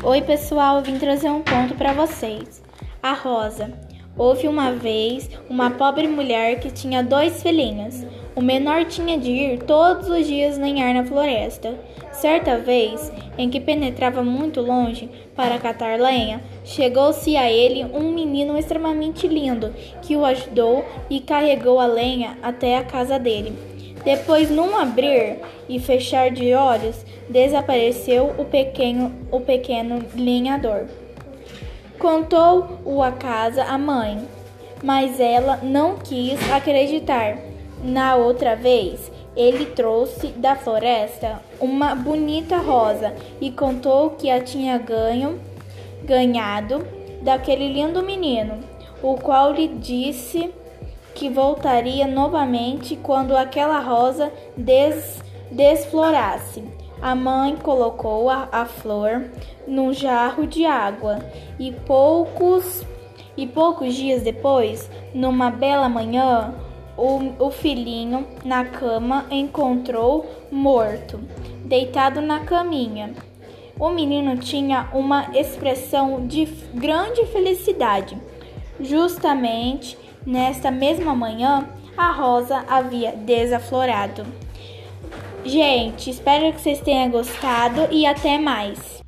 Oi, pessoal, eu vim trazer um conto para vocês. A Rosa. Houve uma vez uma pobre mulher que tinha dois filhinhos. O menor tinha de ir todos os dias lenhar na floresta. Certa vez, em que penetrava muito longe para catar lenha, chegou-se a ele um menino extremamente lindo que o ajudou e carregou a lenha até a casa dele. Depois, num abrir e fechar de olhos, desapareceu o pequeno, o pequeno lenhador. Contou-o a casa à mãe, mas ela não quis acreditar. Na outra vez, ele trouxe da floresta uma bonita rosa e contou que a tinha ganho, ganhado daquele lindo menino, o qual lhe disse que voltaria novamente quando aquela rosa des, desflorasse. A mãe colocou a, a flor num jarro de água e poucos e poucos dias depois, numa bela manhã, o, o filhinho na cama encontrou morto, deitado na caminha. O menino tinha uma expressão de grande felicidade. Justamente Nesta mesma manhã, a rosa havia desaflorado. Gente, espero que vocês tenham gostado e até mais.